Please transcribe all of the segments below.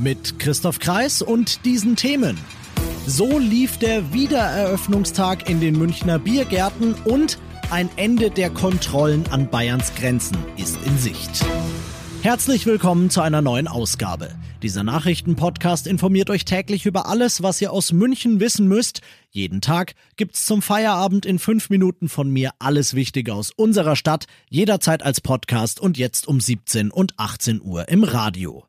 Mit Christoph Kreis und diesen Themen. So lief der Wiedereröffnungstag in den Münchner Biergärten und ein Ende der Kontrollen an Bayerns Grenzen ist in Sicht. Herzlich willkommen zu einer neuen Ausgabe. Dieser Nachrichtenpodcast informiert euch täglich über alles, was ihr aus München wissen müsst. Jeden Tag gibt's zum Feierabend in fünf Minuten von mir alles Wichtige aus unserer Stadt, jederzeit als Podcast und jetzt um 17 und 18 Uhr im Radio.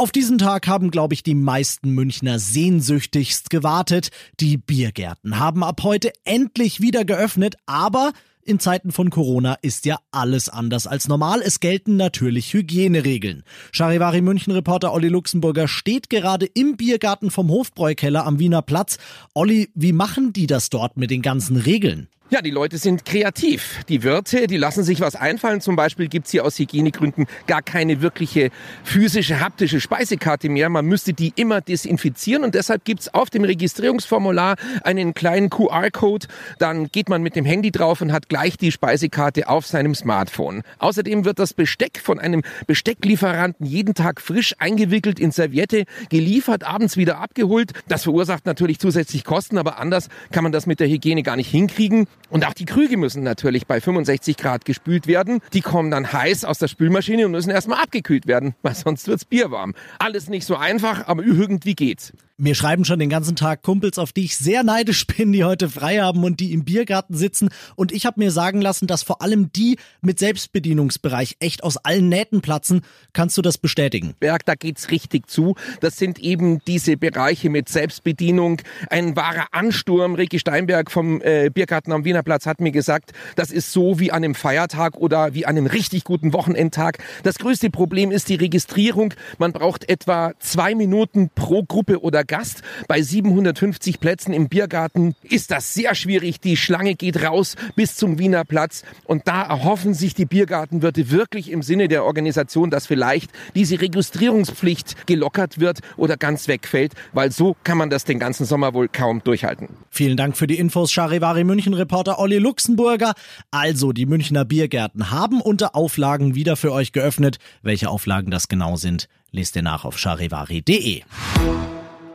Auf diesen Tag haben, glaube ich, die meisten Münchner sehnsüchtigst gewartet. Die Biergärten haben ab heute endlich wieder geöffnet, aber in Zeiten von Corona ist ja alles anders als normal. Es gelten natürlich Hygieneregeln. Charivari München-Reporter Olli Luxemburger steht gerade im Biergarten vom Hofbräukeller am Wiener Platz. Olli, wie machen die das dort mit den ganzen Regeln? Ja, die Leute sind kreativ. Die Wirte, die lassen sich was einfallen. Zum Beispiel gibt's hier aus Hygienegründen gar keine wirkliche physische, haptische Speisekarte mehr. Man müsste die immer desinfizieren und deshalb gibt's auf dem Registrierungsformular einen kleinen QR-Code. Dann geht man mit dem Handy drauf und hat gleich die Speisekarte auf seinem Smartphone. Außerdem wird das Besteck von einem Bestecklieferanten jeden Tag frisch eingewickelt in Serviette, geliefert, abends wieder abgeholt. Das verursacht natürlich zusätzlich Kosten, aber anders kann man das mit der Hygiene gar nicht hinkriegen. Und auch die Krüge müssen natürlich bei 65 Grad gespült werden. Die kommen dann heiß aus der Spülmaschine und müssen erstmal abgekühlt werden, weil sonst wird's Bier warm. Alles nicht so einfach, aber irgendwie geht's. Mir schreiben schon den ganzen Tag Kumpels, auf die ich sehr neidisch bin, die heute frei haben und die im Biergarten sitzen. Und ich habe mir sagen lassen, dass vor allem die mit Selbstbedienungsbereich echt aus allen Nähten platzen. Kannst du das bestätigen? Berg, da geht's richtig zu. Das sind eben diese Bereiche mit Selbstbedienung. Ein wahrer Ansturm. Ricky Steinberg vom äh, Biergarten am Wiener Platz hat mir gesagt, das ist so wie an einem Feiertag oder wie an einem richtig guten Wochenendtag. Das größte Problem ist die Registrierung. Man braucht etwa zwei Minuten pro Gruppe oder Gast. Bei 750 Plätzen im Biergarten ist das sehr schwierig. Die Schlange geht raus bis zum Wiener Platz. Und da erhoffen sich die Biergartenwirte wirklich im Sinne der Organisation, dass vielleicht diese Registrierungspflicht gelockert wird oder ganz wegfällt, weil so kann man das den ganzen Sommer wohl kaum durchhalten. Vielen Dank für die Infos, Charivari München-Reporter Olli Luxemburger. Also, die Münchner Biergärten haben unter Auflagen wieder für euch geöffnet. Welche Auflagen das genau sind, lest ihr nach auf charivari.de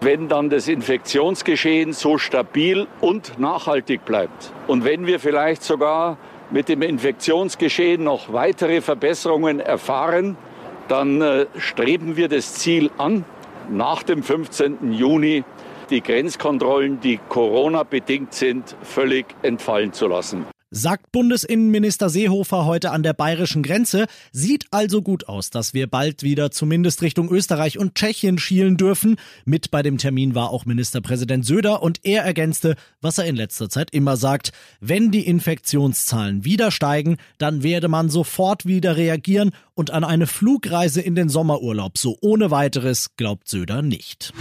wenn dann das Infektionsgeschehen so stabil und nachhaltig bleibt. Und wenn wir vielleicht sogar mit dem Infektionsgeschehen noch weitere Verbesserungen erfahren, dann äh, streben wir das Ziel an, nach dem 15. Juni die Grenzkontrollen, die Corona-bedingt sind, völlig entfallen zu lassen. Sagt Bundesinnenminister Seehofer heute an der bayerischen Grenze. Sieht also gut aus, dass wir bald wieder zumindest Richtung Österreich und Tschechien schielen dürfen. Mit bei dem Termin war auch Ministerpräsident Söder und er ergänzte, was er in letzter Zeit immer sagt. Wenn die Infektionszahlen wieder steigen, dann werde man sofort wieder reagieren und an eine Flugreise in den Sommerurlaub so ohne weiteres glaubt Söder nicht.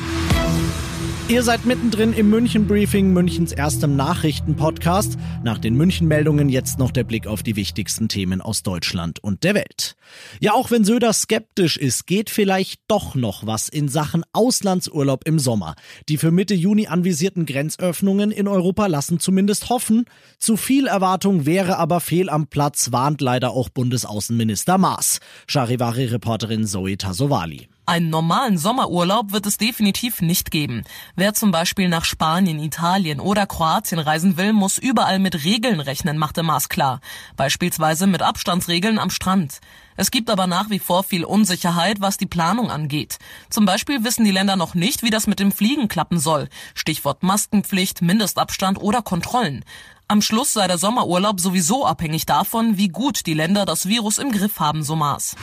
Ihr seid mittendrin im München Briefing, Münchens erstem Nachrichtenpodcast. Nach den München-Meldungen jetzt noch der Blick auf die wichtigsten Themen aus Deutschland und der Welt. Ja, auch wenn Söder skeptisch ist, geht vielleicht doch noch was in Sachen Auslandsurlaub im Sommer. Die für Mitte Juni anvisierten Grenzöffnungen in Europa lassen zumindest hoffen. Zu viel Erwartung wäre aber fehl am Platz, warnt leider auch Bundesaußenminister Maas. Charivari-Reporterin Zoe Tasovali. Einen normalen Sommerurlaub wird es definitiv nicht geben. Wer zum Beispiel nach Spanien, Italien oder Kroatien reisen will, muss überall mit Regeln rechnen, machte Maas klar. Beispielsweise mit Abstandsregeln am Strand. Es gibt aber nach wie vor viel Unsicherheit, was die Planung angeht. Zum Beispiel wissen die Länder noch nicht, wie das mit dem Fliegen klappen soll. Stichwort Maskenpflicht, Mindestabstand oder Kontrollen. Am Schluss sei der Sommerurlaub sowieso abhängig davon, wie gut die Länder das Virus im Griff haben, so Maas.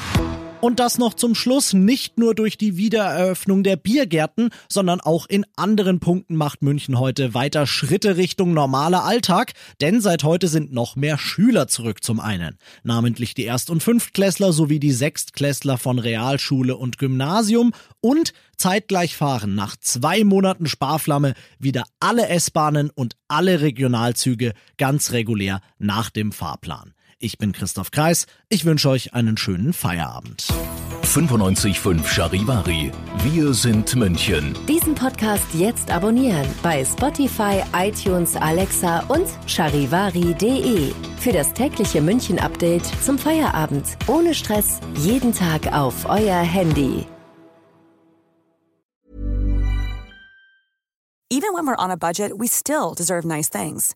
Und das noch zum Schluss, nicht nur durch die Wiedereröffnung der Biergärten, sondern auch in anderen Punkten macht München heute weiter Schritte Richtung normaler Alltag, denn seit heute sind noch mehr Schüler zurück zum einen. Namentlich die Erst- und Fünftklässler sowie die Sechstklässler von Realschule und Gymnasium und zeitgleich fahren nach zwei Monaten Sparflamme wieder alle S-Bahnen und alle Regionalzüge ganz regulär nach dem Fahrplan. Ich bin Christoph Kreis. Ich wünsche euch einen schönen Feierabend. 95.5 Charivari. Wir sind München. Diesen Podcast jetzt abonnieren bei Spotify, iTunes, Alexa und charivari.de. Für das tägliche München-Update zum Feierabend. Ohne Stress. Jeden Tag auf euer Handy. Even when we're on a budget, we still deserve nice things.